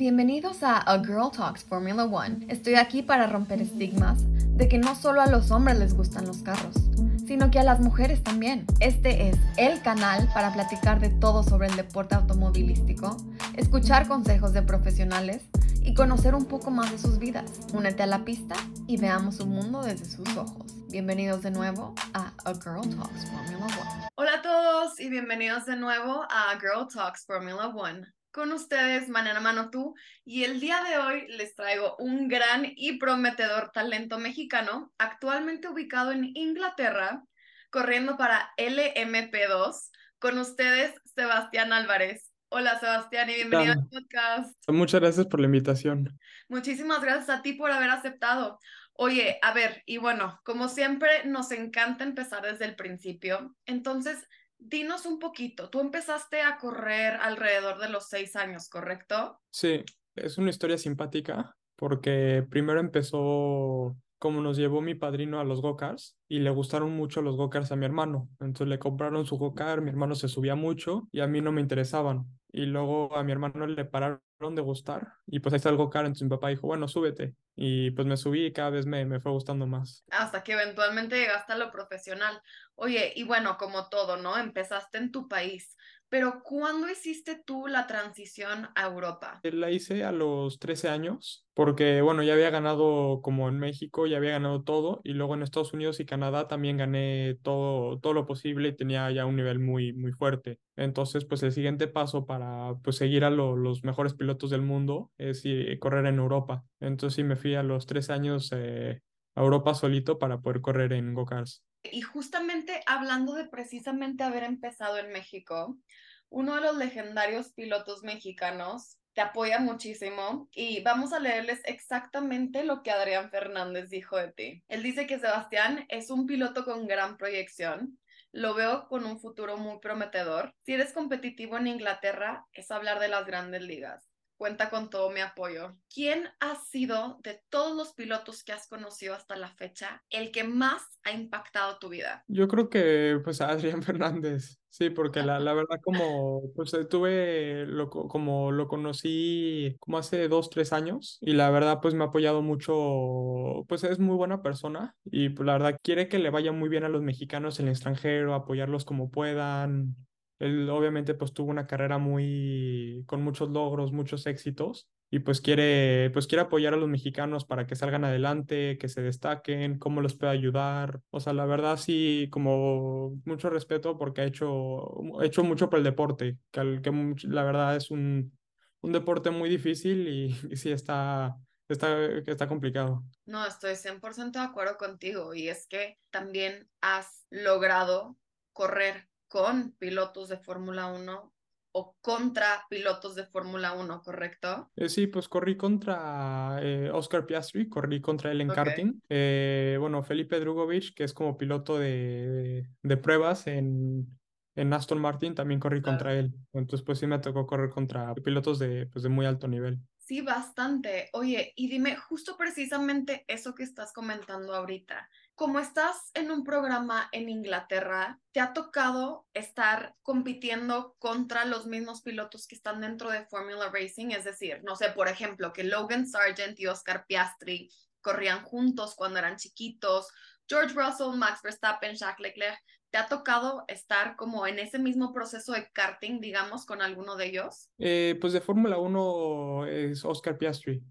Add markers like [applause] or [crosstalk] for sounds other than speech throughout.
Bienvenidos a A Girl Talks Formula One. Estoy aquí para romper estigmas de que no solo a los hombres les gustan los carros, sino que a las mujeres también. Este es el canal para platicar de todo sobre el deporte automovilístico, escuchar consejos de profesionales y conocer un poco más de sus vidas. Únete a la pista y veamos su mundo desde sus ojos. Bienvenidos de nuevo a A Girl Talks Formula One. Hola a todos y bienvenidos de nuevo a Girl Talks Formula One con ustedes, Manana Mano Tú, y el día de hoy les traigo un gran y prometedor talento mexicano, actualmente ubicado en Inglaterra, corriendo para LMP2. Con ustedes, Sebastián Álvarez. Hola, Sebastián, y bienvenido al podcast. Muchas gracias por la invitación. Muchísimas gracias a ti por haber aceptado. Oye, a ver, y bueno, como siempre, nos encanta empezar desde el principio. Entonces, dinos un poquito, tú empezaste a correr alrededor de los seis años, ¿correcto? Sí, es una historia simpática porque primero empezó como nos llevó mi padrino a los go-karts y le gustaron mucho los go-karts a mi hermano. Entonces le compraron su go-kart, mi hermano se subía mucho y a mí no me interesaban. Y luego a mi hermano le pararon de gustar y pues ahí está el go-kart, entonces mi papá dijo, bueno, súbete. Y pues me subí y cada vez me, me fue gustando más. Hasta que eventualmente llegaste a lo profesional. Oye, y bueno, como todo, ¿no? Empezaste en tu país. Pero ¿cuándo hiciste tú la transición a Europa? La hice a los 13 años, porque bueno, ya había ganado como en México, ya había ganado todo, y luego en Estados Unidos y Canadá también gané todo, todo lo posible y tenía ya un nivel muy, muy fuerte. Entonces, pues el siguiente paso para pues, seguir a los mejores pilotos del mundo es correr en Europa. Entonces sí me fui a los 13 años eh, a Europa solito para poder correr en go-karts. Y justamente hablando de precisamente haber empezado en México, uno de los legendarios pilotos mexicanos te apoya muchísimo y vamos a leerles exactamente lo que Adrián Fernández dijo de ti. Él dice que Sebastián es un piloto con gran proyección. Lo veo con un futuro muy prometedor. Si eres competitivo en Inglaterra, es hablar de las grandes ligas cuenta con todo mi apoyo. ¿Quién ha sido de todos los pilotos que has conocido hasta la fecha el que más ha impactado tu vida? Yo creo que pues Adrián [laughs] Fernández, sí, porque la, la verdad como pues eh, tuve, lo, como lo conocí como hace dos, tres años y la verdad pues me ha apoyado mucho, pues es muy buena persona y pues la verdad quiere que le vaya muy bien a los mexicanos en el extranjero, apoyarlos como puedan, él obviamente pues tuvo una carrera muy con muchos logros, muchos éxitos y pues quiere pues quiere apoyar a los mexicanos para que salgan adelante, que se destaquen, cómo los puede ayudar. O sea, la verdad sí como mucho respeto porque ha hecho hecho mucho por el deporte, que, que la verdad es un, un deporte muy difícil y, [laughs] y sí está está, está complicado. No, estoy 100% de acuerdo contigo y es que también has logrado correr con pilotos de Fórmula 1 o contra pilotos de Fórmula 1, ¿correcto? Eh, sí, pues corrí contra eh, Oscar Piastri, corrí contra él en karting. Eh, bueno, Felipe Drugovich, que es como piloto de, de, pruebas en, en, Aston Martin, también corrí contra él. Entonces, pues sí me tocó correr contra pilotos de, pues, de muy alto nivel. Sí, bastante. Oye, y dime justo precisamente eso que estás comentando ahorita como estás en un programa en Inglaterra, ¿te ha tocado estar compitiendo contra los mismos pilotos que están dentro de Formula Racing? Es decir, no sé, por ejemplo, que Logan Sargent y Oscar Piastri corrían juntos cuando eran chiquitos, George Russell, Max Verstappen, Jacques Leclerc. ¿Te ha tocado estar como en ese mismo proceso de karting, digamos, con alguno de ellos? Eh, pues de Fórmula 1 es Oscar Piastri.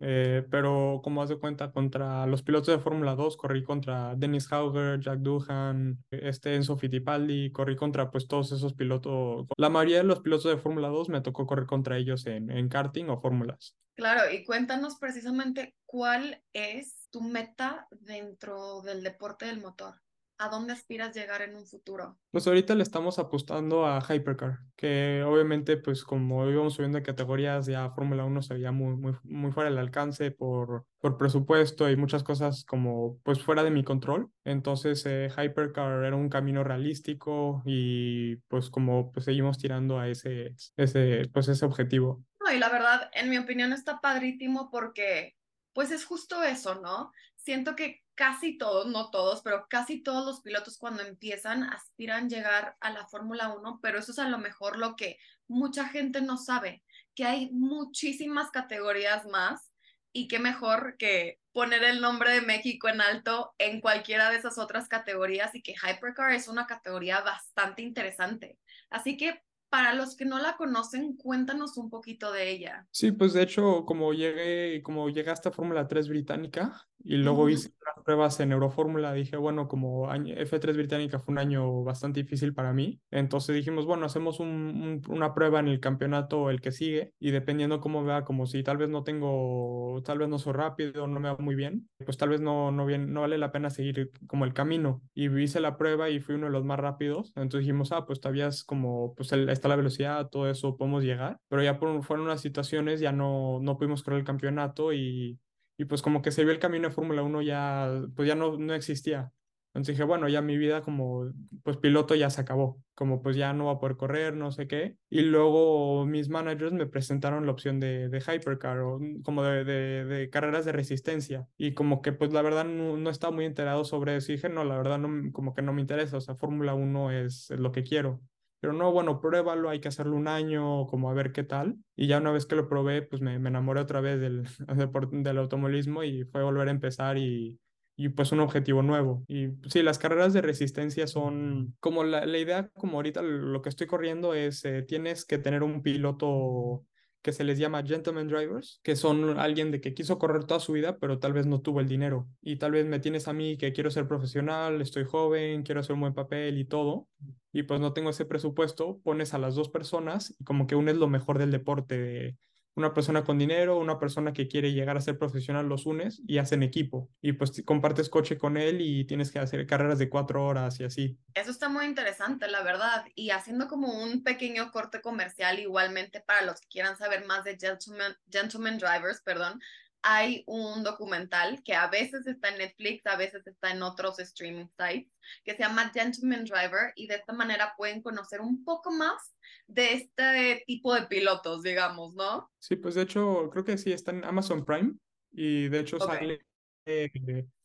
Eh, pero como has de cuenta, contra los pilotos de Fórmula 2 corrí contra Dennis Hauger, Jack Doohan, este Enzo Fittipaldi, corrí contra pues todos esos pilotos. La mayoría de los pilotos de Fórmula 2 me tocó correr contra ellos en, en karting o fórmulas. Claro, y cuéntanos precisamente cuál es tu meta dentro del deporte del motor. ¿A dónde aspiras llegar en un futuro? Pues ahorita le estamos apostando a Hypercar, que obviamente pues como íbamos subiendo de categorías ya Fórmula 1 se veía muy, muy, muy fuera del alcance por, por presupuesto y muchas cosas como pues fuera de mi control. Entonces eh, Hypercar era un camino realístico y pues como pues seguimos tirando a ese, ese, pues ese objetivo. No, y la verdad, en mi opinión está padrísimo porque pues es justo eso, ¿no? Siento que casi todos, no todos, pero casi todos los pilotos cuando empiezan aspiran llegar a la Fórmula 1, pero eso es a lo mejor lo que mucha gente no sabe, que hay muchísimas categorías más y qué mejor que poner el nombre de México en alto en cualquiera de esas otras categorías y que Hypercar es una categoría bastante interesante. Así que para los que no la conocen, cuéntanos un poquito de ella. Sí, pues de hecho, como llegué, como llegué hasta Fórmula 3 británica y luego hice las pruebas en Eurofórmula, dije, bueno, como F3 británica fue un año bastante difícil para mí, entonces dijimos, bueno, hacemos un, una prueba en el campeonato el que sigue y dependiendo cómo vea, como si tal vez no tengo, tal vez no soy rápido, no me va muy bien, pues tal vez no, no, bien, no vale la pena seguir como el camino. Y hice la prueba y fui uno de los más rápidos, entonces dijimos, ah, pues todavía es como, pues el, la velocidad, todo eso podemos llegar, pero ya por, fueron unas situaciones, ya no, no pudimos correr el campeonato y, y pues como que se vio el camino de Fórmula 1 ya, pues ya no, no existía. Entonces dije, bueno, ya mi vida como pues piloto ya se acabó, como pues ya no va a poder correr, no sé qué. Y luego mis managers me presentaron la opción de, de Hypercar o como de, de, de, carreras de resistencia. Y como que pues la verdad no, no estaba muy enterado sobre eso. Y dije, no, la verdad no, como que no me interesa, o sea, Fórmula 1 es, es lo que quiero pero no, bueno, pruébalo, hay que hacerlo un año, como a ver qué tal. Y ya una vez que lo probé, pues me, me enamoré otra vez del, [laughs] del automovilismo y fue volver a empezar y, y pues un objetivo nuevo. Y sí, las carreras de resistencia son como la, la idea, como ahorita lo que estoy corriendo es, eh, tienes que tener un piloto que se les llama gentleman drivers, que son alguien de que quiso correr toda su vida, pero tal vez no tuvo el dinero. Y tal vez me tienes a mí que quiero ser profesional, estoy joven, quiero hacer un buen papel y todo, y pues no tengo ese presupuesto, pones a las dos personas y como que unes lo mejor del deporte, una persona con dinero, una persona que quiere llegar a ser profesional, los unes y hacen equipo. Y pues compartes coche con él y tienes que hacer carreras de cuatro horas y así. Eso está muy interesante, la verdad. Y haciendo como un pequeño corte comercial igualmente para los que quieran saber más de Gentleman, Drivers, perdón, hay un documental que a veces está en Netflix, a veces está en otros streaming sites, que se llama Gentleman Driver y de esta manera pueden conocer un poco más de este tipo de pilotos, digamos, ¿no? Sí, pues de hecho creo que sí está en Amazon Prime y de hecho sale eh,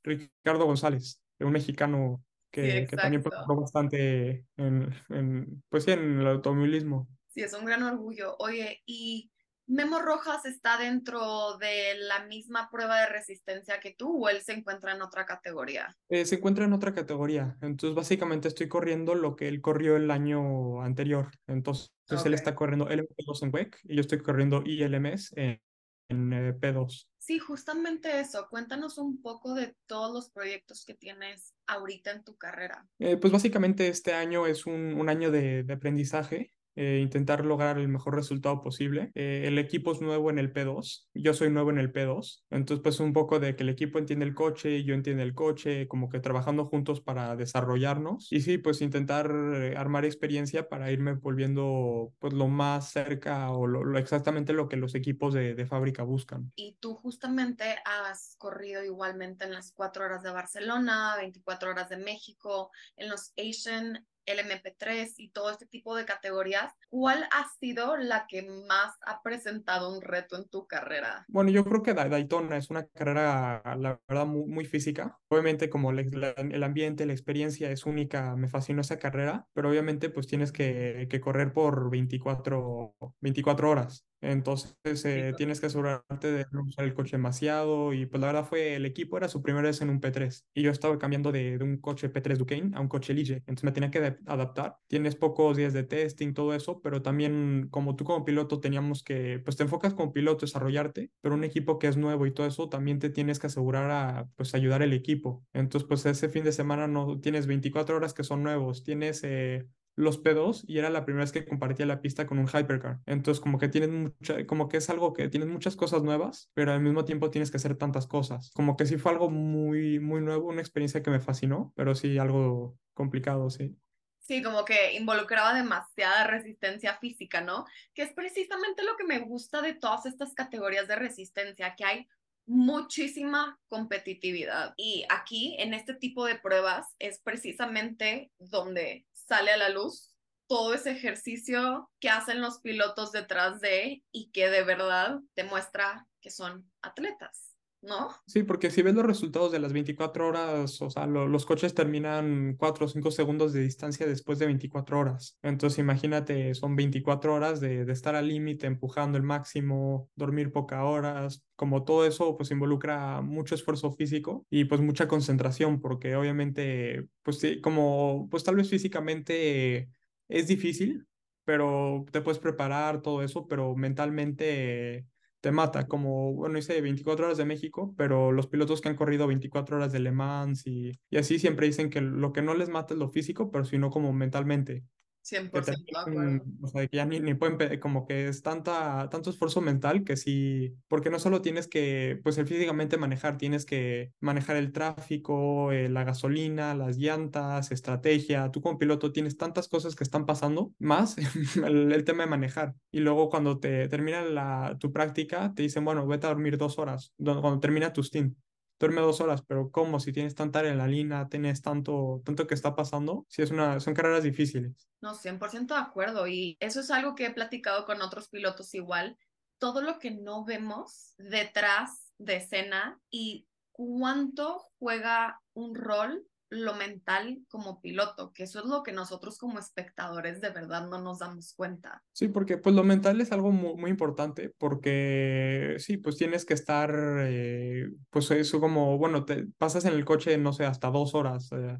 Ricardo González, un mexicano que, que también participó bastante en, en, pues sí, en el automovilismo. Sí, es un gran orgullo. Oye, y Memo Rojas está dentro de la misma prueba de resistencia que tú o él se encuentra en otra categoría? Eh, se encuentra en otra categoría. Entonces, básicamente estoy corriendo lo que él corrió el año anterior. Entonces, él está corriendo LMP2 en WEC y yo estoy corriendo ILMS en, en eh, P2. Sí, justamente eso. Cuéntanos un poco de todos los proyectos que tienes ahorita en tu carrera. Eh, pues básicamente este año es un, un año de, de aprendizaje. Eh, intentar lograr el mejor resultado posible. Eh, el equipo es nuevo en el P2, yo soy nuevo en el P2, entonces pues un poco de que el equipo entiende el coche y yo entiende el coche, como que trabajando juntos para desarrollarnos y sí, pues intentar eh, armar experiencia para irme volviendo pues lo más cerca o lo, exactamente lo que los equipos de, de, fábrica buscan. Y tú justamente has corrido igualmente en las cuatro horas de Barcelona, 24 horas de México, en los Asian el MP3 y todo este tipo de categorías, ¿cuál ha sido la que más ha presentado un reto en tu carrera? Bueno, yo creo que Daytona es una carrera, la verdad, muy, física. Obviamente, como el ambiente, la experiencia es única, me fascinó esa carrera, pero obviamente, pues tienes que, que correr por 24, 24 horas. Entonces eh, tienes que asegurarte de no usar el coche demasiado y pues la verdad fue el equipo era su primera vez en un P3 y yo estaba cambiando de, de un coche P3 Duquesne a un coche Lige, entonces me tenía que adaptar. Tienes pocos días de testing, todo eso, pero también como tú como piloto teníamos que, pues te enfocas como piloto, desarrollarte, pero un equipo que es nuevo y todo eso también te tienes que asegurar a pues ayudar al equipo. Entonces pues ese fin de semana no tienes 24 horas que son nuevos, tienes... Eh, los P2 y era la primera vez que compartía la pista con un hypercar. Entonces, como que tienen mucha, como que es algo que tienen muchas cosas nuevas, pero al mismo tiempo tienes que hacer tantas cosas. Como que sí fue algo muy, muy nuevo, una experiencia que me fascinó, pero sí algo complicado, sí. Sí, como que involucraba demasiada resistencia física, ¿no? Que es precisamente lo que me gusta de todas estas categorías de resistencia, que hay muchísima competitividad. Y aquí, en este tipo de pruebas, es precisamente donde sale a la luz todo ese ejercicio que hacen los pilotos detrás de y que de verdad demuestra que son atletas. ¿No? Sí, porque si ves los resultados de las 24 horas, o sea, los coches terminan 4 o 5 segundos de distancia después de 24 horas. Entonces, imagínate, son 24 horas de, estar al límite, empujando el máximo, dormir pocas horas, como todo eso, pues involucra mucho esfuerzo físico y pues mucha concentración, porque obviamente, pues sí, como, pues tal vez físicamente es difícil, pero te puedes preparar todo eso, pero mentalmente te mata, como, bueno, hice 24 horas de México, pero los pilotos que han corrido 24 horas de Le Mans y, y así siempre dicen que lo que no les mata es lo físico, pero sino como mentalmente. 100% de acuerdo. O sea, que ya ni, ni pueden, como que es tanta, tanto esfuerzo mental que sí, porque no solo tienes que, pues el físicamente manejar, tienes que manejar el tráfico, eh, la gasolina, las llantas, estrategia. Tú como piloto tienes tantas cosas que están pasando, más [laughs] el, el tema de manejar. Y luego cuando te termina la, tu práctica, te dicen, bueno, vete a dormir dos horas, cuando termina tu stint duerme dos horas, pero ¿cómo? Si tienes tanta adrenalina, tienes tanto, tanto que está pasando, si es una, son carreras difíciles. No, 100% de acuerdo. Y eso es algo que he platicado con otros pilotos igual. Todo lo que no vemos detrás de escena y cuánto juega un rol lo mental como piloto, que eso es lo que nosotros como espectadores de verdad no nos damos cuenta. Sí, porque pues lo mental es algo muy, muy importante, porque sí, pues tienes que estar, eh, pues eso como, bueno, te pasas en el coche, no sé, hasta dos horas, eh,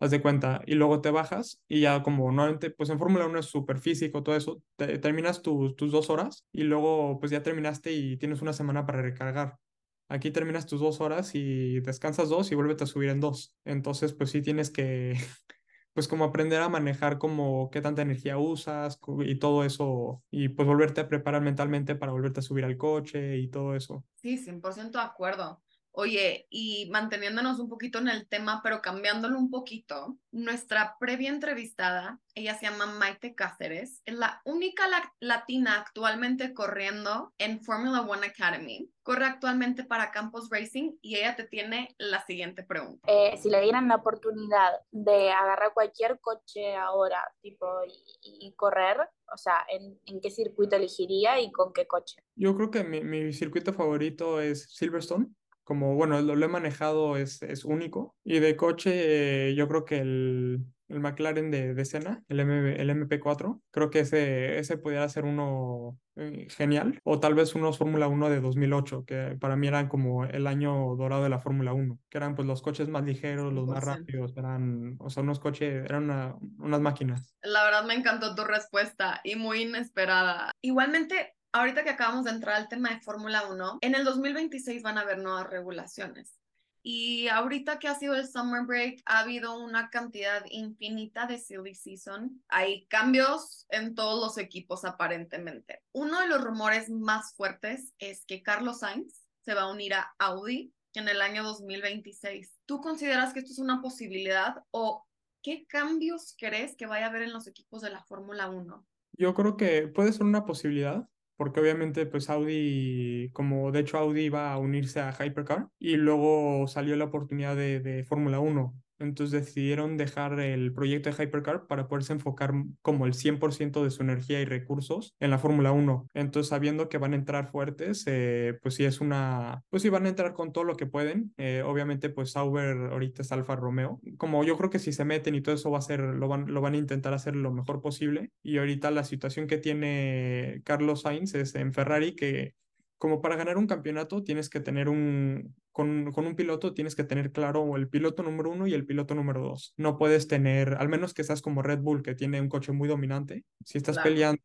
haz de cuenta, y luego te bajas y ya como normalmente, pues en Fórmula 1 es súper físico, todo eso, te, terminas tus tus dos horas y luego pues ya terminaste y tienes una semana para recargar. Aquí terminas tus dos horas y descansas dos y vuelves a subir en dos. Entonces, pues sí tienes que, [laughs] pues como aprender a manejar como qué tanta energía usas y todo eso y pues volverte a preparar mentalmente para volverte a subir al coche y todo eso. Sí, 100% de acuerdo. Oye, y manteniéndonos un poquito en el tema, pero cambiándolo un poquito, nuestra previa entrevistada, ella se llama Maite Cáceres, es la única latina actualmente corriendo en Formula One Academy. Corre actualmente para Campos Racing y ella te tiene la siguiente pregunta. Eh, si le dieran la oportunidad de agarrar cualquier coche ahora, tipo, y, correr, o sea, ¿en, ¿en, qué circuito elegiría y con qué coche? Yo creo que mi, mi circuito favorito es Silverstone como, bueno, lo, lo he manejado, es, es único. Y de coche, eh, yo creo que el, el McLaren de, de Senna, el, M, el MP4, creo que ese, ese pudiera ser uno eh, genial. O tal vez unos Fórmula 1 de 2008, que para mí eran como el año dorado de la Fórmula 1, que eran pues los coches más ligeros, los más rápidos, eran, o sea, unos coches, eran una, unas máquinas. La verdad me encantó tu respuesta y muy inesperada. Igualmente, ahorita que acabamos de entrar al tema de Fórmula 1, en el 2026 van a haber nuevas regulaciones. Y ahorita que ha sido el summer break, ha habido una cantidad infinita de silly season. Hay cambios en todos los equipos aparentemente. Uno de los rumores más fuertes es que Carlos Sainz se va a unir a Audi en el año 2026. ¿Tú consideras que esto es una posibilidad o qué cambios crees que vaya a haber en los equipos de la Fórmula 1? Yo creo que puede ser una posibilidad porque obviamente pues Audi, como de hecho Audi iba a unirse a Hypercar y luego salió la oportunidad de, de Fórmula 1. Entonces decidieron dejar el proyecto de Hypercar para poderse enfocar como el 100% de su energía y recursos en la Fórmula 1. Entonces sabiendo que van a entrar fuertes, eh, pues sí es una, pues sí van a entrar con todo lo que pueden. Eh, obviamente pues Sauber ahorita es Alfa Romeo. Como yo creo que si se meten y todo eso va a ser, lo van, lo van a intentar hacer lo mejor posible. Y ahorita la situación que tiene Carlos Sainz es en Ferrari que como para ganar un campeonato tienes que tener un, con, con, un piloto tienes que tener claro el piloto número uno y el piloto número dos. No puedes tener, al menos que seas como Red Bull, que tiene un coche muy dominante. Si estás claro. peleando,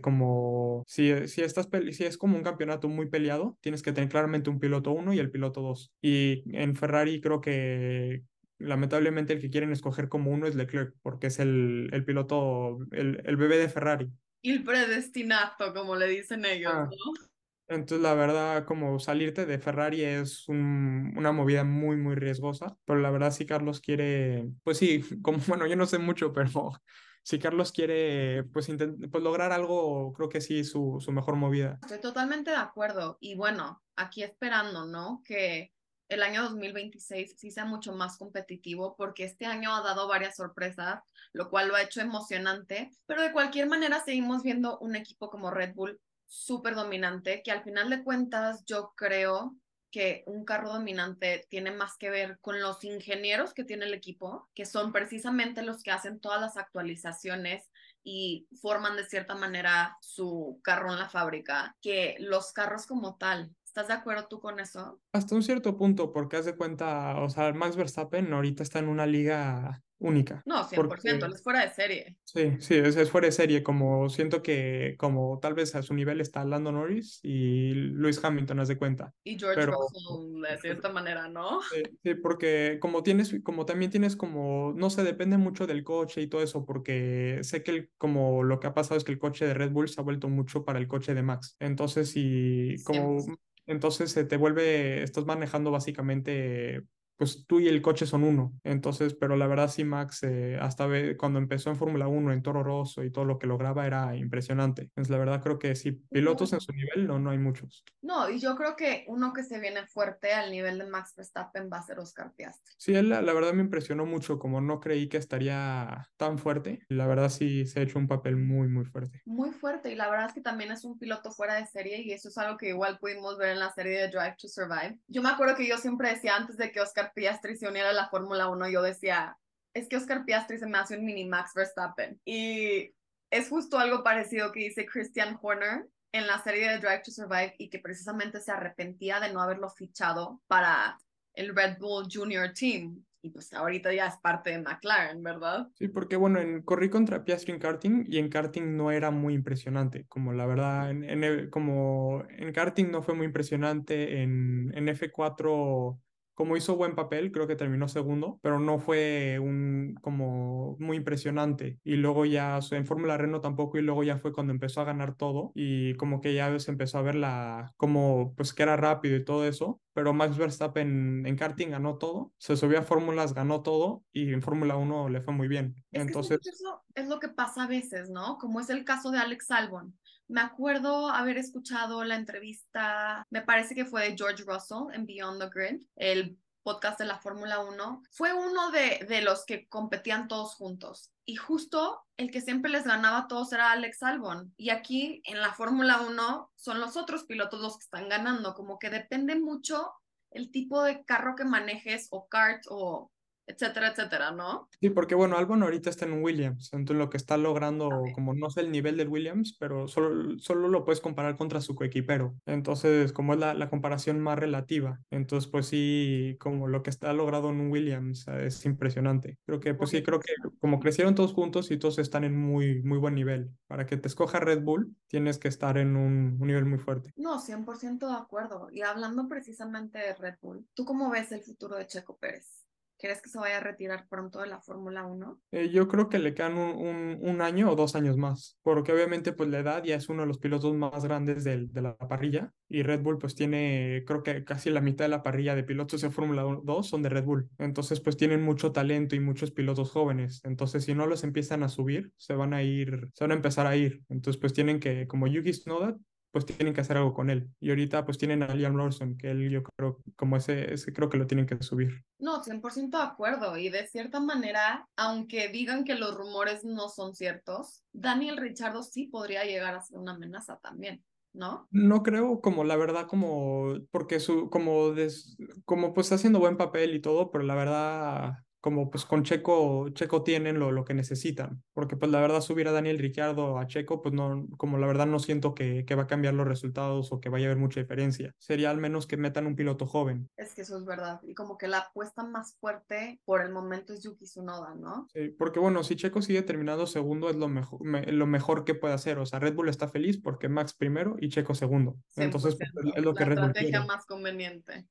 como, si, si, estás si es como un campeonato muy peleado, tienes que tener claramente un piloto uno y el piloto dos. Y en Ferrari creo que lamentablemente el que quieren escoger como uno es Leclerc, porque es el, el piloto, el, el bebé de Ferrari. El predestinato, como le dicen ellos, ah. ¿no? Entonces, la verdad, como salirte de Ferrari es un, una movida muy, muy riesgosa, pero la verdad, si Carlos quiere, pues sí, [laughs] como, bueno, yo no sé mucho, pero [laughs] si Carlos quiere, pues, pues lograr algo, creo que sí, su, su mejor movida. Estoy totalmente de acuerdo. Y bueno, aquí esperando, ¿no? Que el año 2026 sí sea mucho más competitivo porque este año ha dado varias sorpresas, lo cual lo ha hecho emocionante, pero de cualquier manera seguimos viendo un equipo como Red Bull súper dominante, que al final de cuentas yo creo que un carro dominante tiene más que ver con los ingenieros que tiene el equipo, que son precisamente los que hacen todas las actualizaciones y forman de cierta manera su carro en la fábrica, que los carros como tal. ¿Estás de acuerdo tú con eso? Hasta un cierto punto, porque haz de cuenta, o sea, Max Verstappen ahorita está en una liga única. No, 100%, él es fuera de serie. Sí, sí, es, es, fuera de serie, como siento que como tal vez a su nivel está Lando Norris y Lewis Hamilton, haz de cuenta. Y George Russell, de cierta manera, ¿no? Sí, sí, porque como tienes, como también tienes como, no sé, depende mucho del coche y todo eso, porque sé que el, como lo que ha pasado es que el coche de Red Bull se ha vuelto mucho para el coche de Max. Entonces, y como... Entonces se te vuelve, estás manejando básicamente pues tú y el coche son uno. Entonces, pero la verdad sí, Max, eh, hasta cuando empezó en Fórmula 1, en Toro Rosso y todo lo que lograba era impresionante. Entonces, la verdad creo que sí, pilotos en su nivel no, no hay muchos. No, y yo creo que uno que se viene fuerte al nivel de Max Verstappen va a ser Oscar Piastri. Sí, él la, la verdad me impresionó mucho, como no creí que estaría tan fuerte. La verdad sí se ha hecho un papel muy, muy fuerte. Muy fuerte, y la verdad es que también es un piloto fuera de serie, y eso es algo que igual pudimos ver en la serie de Drive to Survive. Yo me acuerdo que yo siempre decía antes de que Oscar Piastri se uniera a la Fórmula 1, yo decía, es que Oscar Piastri se me hace un mini Max Verstappen. Y es justo algo parecido que dice Christian Horner en la serie de Drive to Survive y que precisamente se arrepentía de no haberlo fichado para el Red Bull Junior Team. Y pues ahorita ya es parte de McLaren, ¿verdad? Sí, porque bueno, en, corrí contra Piastri en karting y en karting no era muy impresionante. Como la verdad, en, como en karting no fue muy impresionante, en, en F4 como hizo buen papel, creo que terminó segundo, pero no fue un como muy impresionante. Y luego ya en Fórmula Renault tampoco, y luego ya fue cuando empezó a ganar todo y como que ya se empezó a ver la, como pues que era rápido y todo eso. Pero Max Verstappen en karting ganó todo, se subió a fórmulas, ganó todo y en Fórmula 1 le fue muy bien. Es Entonces, que es lo que pasa a veces, ¿no? Como es el caso de Alex Albon. Me acuerdo haber escuchado la entrevista, me parece que fue de George Russell en Beyond the Grid, el podcast de la Fórmula 1. Fue uno de, de los que competían todos juntos. Y justo el que siempre les ganaba a todos era Alex Albon. Y aquí en la Fórmula 1 son los otros pilotos los que están ganando. Como que depende mucho el tipo de carro que manejes o kart o etcétera, etcétera, ¿no? Sí, porque bueno, Albon ahorita está en Williams, entonces lo que está logrando, como no sé el nivel del Williams, pero solo, solo lo puedes comparar contra su coequipero, entonces como es la, la, comparación más relativa, entonces pues sí, como lo que está logrado en un Williams eh, es impresionante. Creo que pues sí, creo que como crecieron todos juntos y todos están en muy, muy buen nivel. Para que te escoja Red Bull, tienes que estar en un, un nivel muy fuerte. No, 100% de acuerdo. Y hablando precisamente de Red Bull, ¿tú cómo ves el futuro de Checo Pérez? ¿Crees que se vaya a retirar pronto de la Fórmula 1? Eh, yo creo que le quedan un, un, un, año o dos años más, porque obviamente pues la edad ya es uno de los pilotos más grandes del, de la parrilla y Red Bull pues tiene, creo que casi la mitad de la parrilla de pilotos de Fórmula 2 son de Red Bull. Entonces pues tienen mucho talento y muchos pilotos jóvenes. Entonces si no los empiezan a subir, se van a ir, se van a empezar a ir. Entonces pues tienen que, como Yuki Tsunoda, pues tienen que hacer algo con él. Y ahorita pues tienen a Liam Lawson, que él yo creo, como ese, ese creo que lo tienen que subir. No, 100% de acuerdo. Y de cierta manera, aunque digan que los rumores no son ciertos, Daniel Richardo sí podría llegar a ser una amenaza también. ¿No? No creo, como la verdad, como, porque su, como, des, como pues está haciendo buen papel y todo, pero la verdad, como pues con Checo, Checo tienen lo, lo que necesitan, porque pues la verdad subir a Daniel Ricciardo a Checo, pues no, como la verdad no siento que, que va a cambiar los resultados o que vaya a haber mucha diferencia. Sería al menos que metan un piloto joven. Es que eso es verdad, y como que la apuesta más fuerte por el momento es Yuki Tsunoda, ¿no? Sí, porque bueno, si Checo sigue terminando segundo es lo mejor, me, lo mejor que puede hacer, o sea, Red Bull está feliz porque Max primero y Checo segundo. Entonces pues, es lo que la Red Bull estrategia quiere. más conveniente.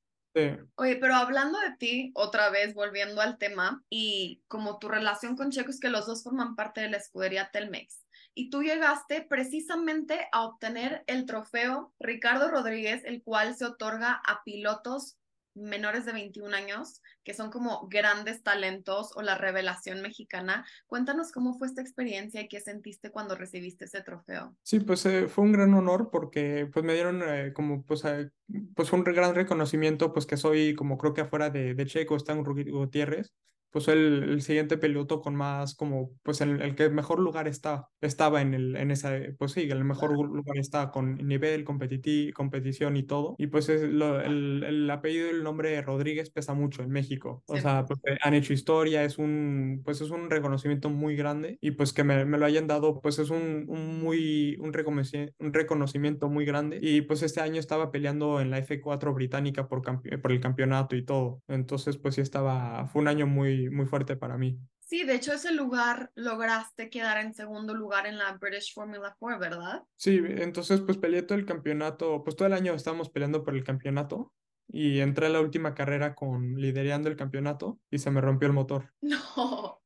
Oye, pero hablando de ti, otra vez volviendo al tema, y como tu relación con Checo es que los dos forman parte de la escudería Telmex, y tú llegaste precisamente a obtener el trofeo Ricardo Rodríguez, el cual se otorga a pilotos menores de 21 años, que son como grandes talentos o la revelación mexicana. Cuéntanos cómo fue esta experiencia y qué sentiste cuando recibiste ese trofeo. Sí, pues eh, fue un gran honor porque pues me dieron eh, como pues, eh, pues un gran reconocimiento pues que soy como creo que afuera de, de Checo está un Gutiérrez pues el, el siguiente piloto con más como pues el, el que mejor lugar está, estaba en el en esa pues sí, el mejor lugar está con nivel, competitivo, competición y todo. Y pues es lo, el, el apellido y el nombre Rodríguez pesa mucho en México. O sea, pues han hecho historia, es un pues es un reconocimiento muy grande y pues que me, me lo hayan dado pues es un, un muy un reconocimiento, un reconocimiento muy grande y pues este año estaba peleando en la F4 británica por, por el campeonato y todo. Entonces pues sí estaba fue un año muy muy fuerte para mí. Sí, de hecho ese lugar lograste quedar en segundo lugar en la British Formula 4, ¿verdad? Sí, entonces pues peleé todo el campeonato, pues todo el año estábamos peleando por el campeonato y entré a la última carrera con liderando el campeonato y se me rompió el motor. [laughs] No,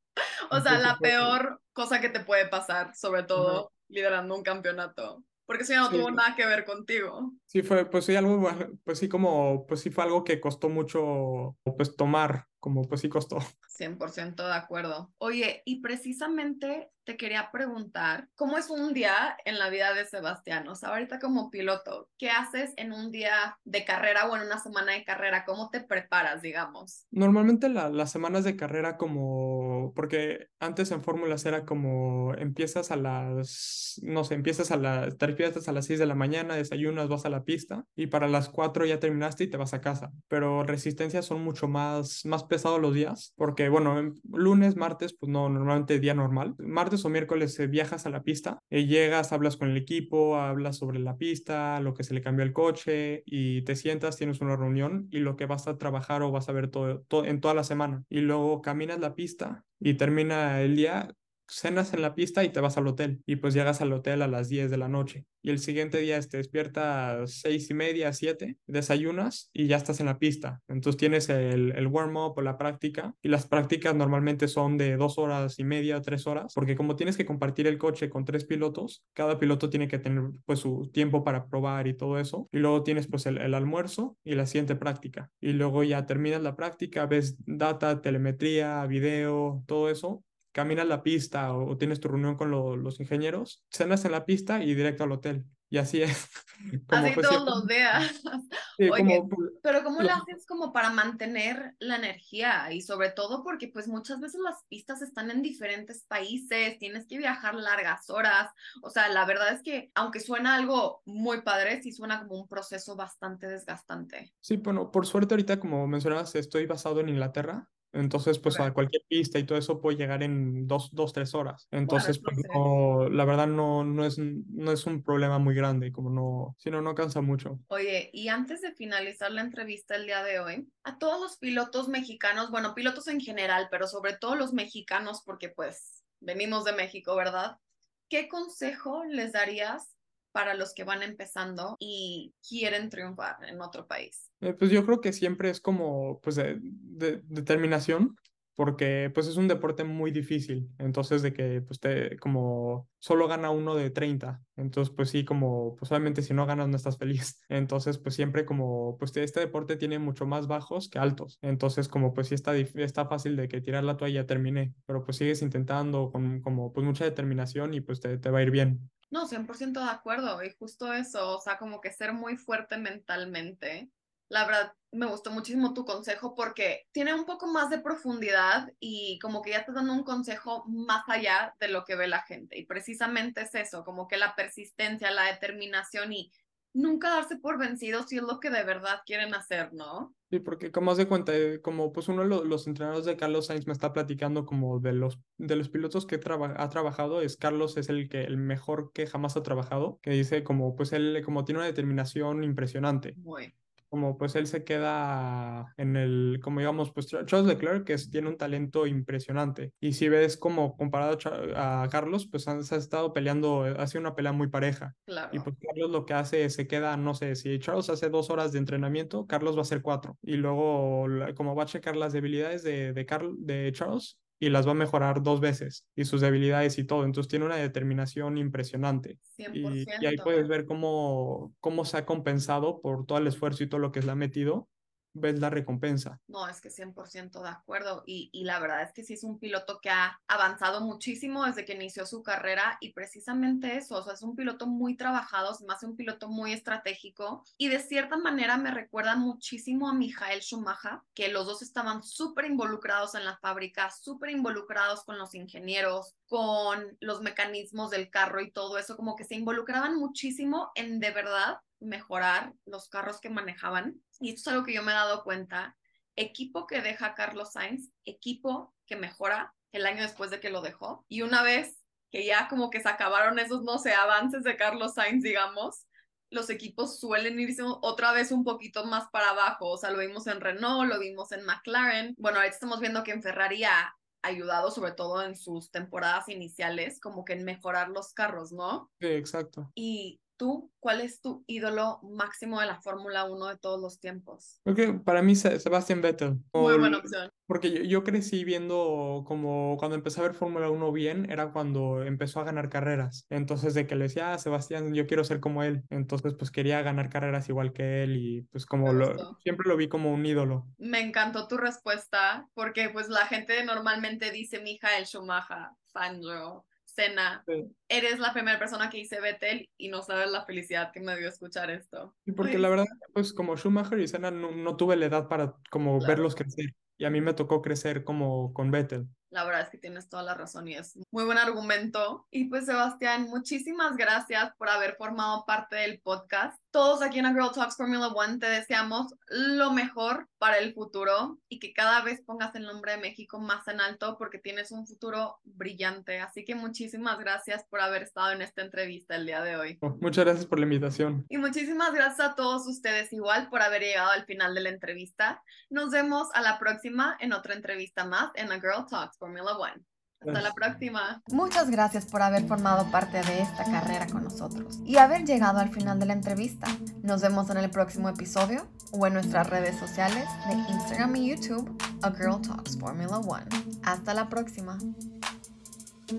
o sea, la peor cosa que te puede pasar, sobre todo liderando un campeonato. Porque eso ya no tuvo nada que ver contigo. Sí, fue, pues sí, algo, pues sí, como, pues sí fue algo que costó mucho, pues tomar, como pues sí costó. [laughs] 100% de acuerdo. Oye, y precisamente te quería preguntar, ¿cómo es un día en la vida de Sebastián? O sea, ahorita como piloto, ¿qué haces en un día de carrera o en una semana de carrera? ¿Cómo te preparas, digamos? Normalmente las semanas de carrera como, porque antes en fórmulas era como empiezas a las, no sé, empiezas a las, te despiertas a las 6 de la mañana, desayunas, vas a la pista y para las 4 ya terminaste y te vas a casa. Pero resistencias son mucho más, más pesados los días, porque bueno, lunes, martes, pues no, normalmente día normal. Martes o miércoles eh, viajas a la pista, eh, llegas, hablas con el equipo, hablas sobre la pista, lo que se le cambió el coche y te sientas, tienes una reunión y lo que vas a trabajar o vas a ver todo, todo en toda la semana. Y luego caminas la pista y termina el día cenas en la pista y te vas al hotel y pues llegas al hotel a las 10 de la noche y el siguiente día te despiertas seis y media, siete, desayunas y ya estás en la pista. Entonces tienes el, el warm-up o la práctica y las prácticas normalmente son de dos horas y media, tres horas, porque como tienes que compartir el coche con tres pilotos, cada piloto tiene que tener pues su tiempo para probar y todo eso. Y luego tienes pues el, el almuerzo y la siguiente práctica. Y luego ya terminas la práctica, ves data, telemetría, video, todo eso caminas la pista o, tienes tu reunión con los ingenieros, cenas en la pista y directo al hotel. Y así es. [laughs] Como así todos los días. [laughs] Oye, pero ¿cómo lo haces como para mantener la energía? Y sobre todo porque pues muchas veces las pistas están en diferentes países, tienes que viajar largas horas. O sea, la verdad es que aunque suena algo muy padre, sí suena como un proceso bastante desgastante. Sí, bueno, por suerte ahorita como mencionabas, estoy basado en Inglaterra. Entonces, pues a cualquier pista y todo eso puede llegar en dos, dos tres horas. Entonces, pues, la verdad no, no, es, no es un problema muy grande, como no, si no, no cansa mucho. Oye, y antes de finalizar la entrevista el día de hoy, a todos los pilotos mexicanos, bueno, pilotos en general, pero sobre todo los mexicanos, porque pues venimos de México, ¿verdad? ¿Qué consejo les darías para los que van empezando y quieren triunfar en otro país? Eh, pues yo creo que siempre es como, pues, de, determinación, porque pues es un deporte muy difícil, entonces de que pues te como solo gana uno de 30, entonces pues sí como pues obviamente si no ganas no estás feliz, [laughs] entonces pues siempre como pues este deporte tiene mucho más bajos que altos, entonces como pues sí está, está fácil de que tirar la toalla termine, pero pues sigues intentando con como pues mucha determinación y pues te, te va a ir bien. No, 100% de acuerdo. Y justo eso, o sea, como que ser muy fuerte mentalmente. La verdad, me gustó muchísimo tu consejo porque tiene un poco más de profundidad y como que ya estás dando un consejo más allá de lo que ve la gente. Y precisamente es eso, como que la persistencia, la determinación y nunca darse por vencido si es lo que de verdad quieren hacer, ¿no? Sí, porque como has de cuenta, eh, como pues uno de los, entrenadores de Carlos Sainz me está platicando como de los, de los pilotos que ha trabajado, es Carlos es el que el mejor que jamás ha trabajado, que dice como pues él como tiene una determinación impresionante. Muy como pues él se queda en el, como digamos, pues Charles Leclerc que tiene un talento impresionante. Y si ves como comparado a, Carlos, pues han, se ha estado peleando, ha sido una pelea muy pareja. Claro. Y pues Carlos lo que hace es se queda, no sé, si Charles hace dos horas de entrenamiento, Carlos va a hacer cuatro. Y luego, como va a checar las debilidades de, de, Carl, de Charles, y las va a mejorar dos veces y sus debilidades y todo. Entonces tiene una determinación impresionante. Y, y, ahí puedes ver cómo, cómo se ha compensado por todo el esfuerzo y todo lo que se le ha metido ves la recompensa. No, es que 100% de acuerdo. Y, y, la verdad es que sí es un piloto que ha avanzado muchísimo desde que inició su carrera y precisamente eso, o sea, es un piloto muy trabajado, es más un piloto muy estratégico y de cierta manera me recuerda muchísimo a Michael Schumacher, que los dos estaban súper involucrados en la fábrica, súper involucrados con los ingenieros, con los mecanismos del carro y todo eso, como que se involucraban muchísimo en de verdad mejorar los carros que manejaban. Y esto es algo que yo me he dado cuenta. Equipo que deja Carlos Sainz, equipo que mejora el año después de que lo dejó. Y una vez que ya como que se acabaron esos, no sé, avances de Carlos Sainz, digamos, los equipos suelen irse otra vez un poquito más para abajo. O sea, lo vimos en Renault, lo vimos en McLaren. Bueno, ahorita estamos viendo que en Ferrari ha ayudado, sobre todo en sus temporadas iniciales, como que en mejorar los carros, ¿no? Sí, exacto. Y tú, ¿cuál es tu ídolo máximo de la Fórmula 1 de todos los tiempos? Creo que para mí Sebastián Vettel. Muy buena opción. Porque yo, yo, crecí viendo como cuando empecé a ver Fórmula 1 bien, era cuando empezó a ganar carreras. Entonces de que le decía, ah, Sebastián, yo quiero ser como él. Entonces pues quería ganar carreras igual que él y pues como lo, siempre lo vi como un ídolo. Me encantó tu respuesta porque pues la gente normalmente dice el Schumacher, Fangio, Cena. Eres la primera persona que hice Vettel y no sabes la felicidad que me dio escuchar esto. Y porque la verdad, pues como Schumacher y Senna no, no tuve la edad para como verlos crecer. Y a mí me tocó crecer como con Vettel. La verdad es que tienes toda la razón y es muy buen argumento. Y pues Sebastián, muchísimas gracias por haber formado parte del podcast. Todos aquí en A Girl Talks Formula One te deseamos lo mejor para el futuro y que cada vez pongas el nombre de México más en alto porque tienes un futuro brillante. Así que muchísimas gracias por haber estado en esta entrevista el día de hoy. Oh, muchas gracias por la invitación. Y muchísimas gracias a todos ustedes igual por haber llegado al final de la entrevista. Nos vemos a la próxima en otra entrevista más en A Girl Talks Formula One. Hasta la próxima. Muchas gracias por haber formado parte de esta carrera con nosotros y haber llegado al final de la entrevista. Nos vemos en el próximo episodio o en nuestras redes sociales de Instagram y YouTube, A Girl Talks Formula One. Hasta la próxima.